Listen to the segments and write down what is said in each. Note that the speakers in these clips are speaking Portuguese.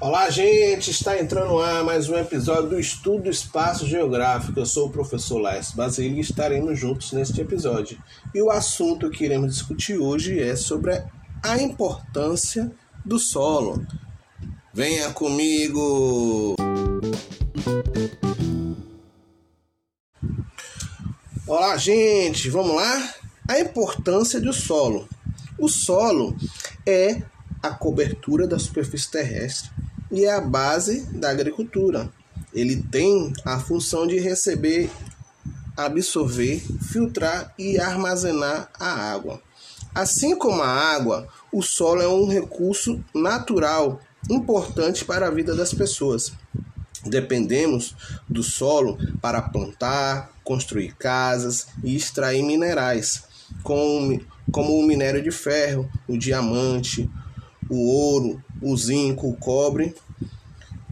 Olá, gente! Está entrando ar mais um episódio do Estudo Espaço Geográfico. Eu sou o professor Laércio Basílio e estaremos juntos neste episódio. E o assunto que iremos discutir hoje é sobre a importância do solo. Venha comigo! Olá, gente! Vamos lá? A importância do solo. O solo é a cobertura da superfície terrestre e é a base da agricultura. Ele tem a função de receber, absorver, filtrar e armazenar a água. Assim como a água, o solo é um recurso natural importante para a vida das pessoas. Dependemos do solo para plantar, construir casas e extrair minerais, como, como o minério de ferro, o diamante, o ouro, o zinco, o cobre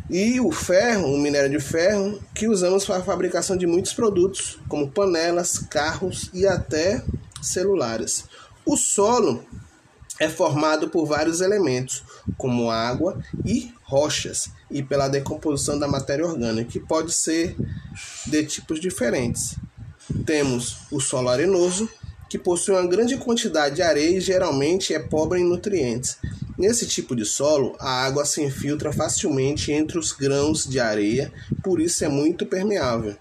e o ferro, o minério de ferro, que usamos para a fabricação de muitos produtos, como panelas, carros e até celulares. O solo é formado por vários elementos, como água e rochas, e pela decomposição da matéria orgânica, que pode ser de tipos diferentes. Temos o solo arenoso, que possui uma grande quantidade de areia e geralmente é pobre em nutrientes. Nesse tipo de solo, a água se infiltra facilmente entre os grãos de areia, por isso é muito permeável.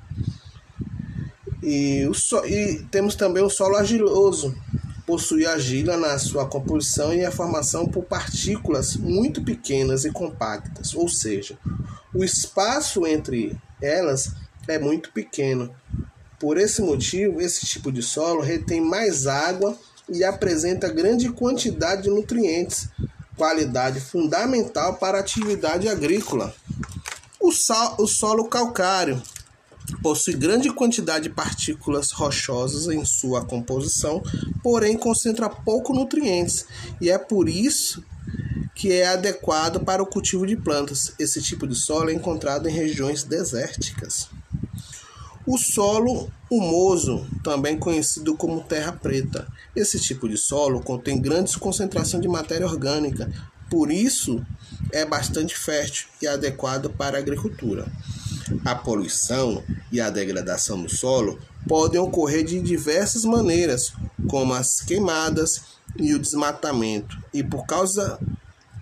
E, so e temos também o solo argiloso, possui argila na sua composição e a formação por partículas muito pequenas e compactas, ou seja, o espaço entre elas é muito pequeno, por esse motivo, esse tipo de solo retém mais água e apresenta grande quantidade de nutrientes, qualidade fundamental para a atividade agrícola. O, sal, o solo calcário possui grande quantidade de partículas rochosas em sua composição, porém concentra pouco nutrientes, e é por isso que é adequado para o cultivo de plantas. Esse tipo de solo é encontrado em regiões desérticas. O solo humoso, também conhecido como terra preta. Esse tipo de solo contém grandes concentrações de matéria orgânica, por isso é bastante fértil e adequado para a agricultura. A poluição e a degradação do solo podem ocorrer de diversas maneiras, como as queimadas e o desmatamento, e por causa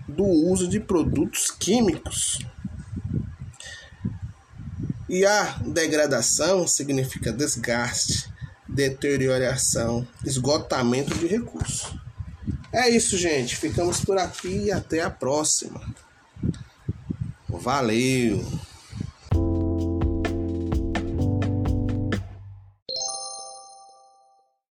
do uso de produtos químicos. E a degradação significa desgaste, deterioração, esgotamento de recursos. É isso, gente. Ficamos por aqui e até a próxima. Valeu!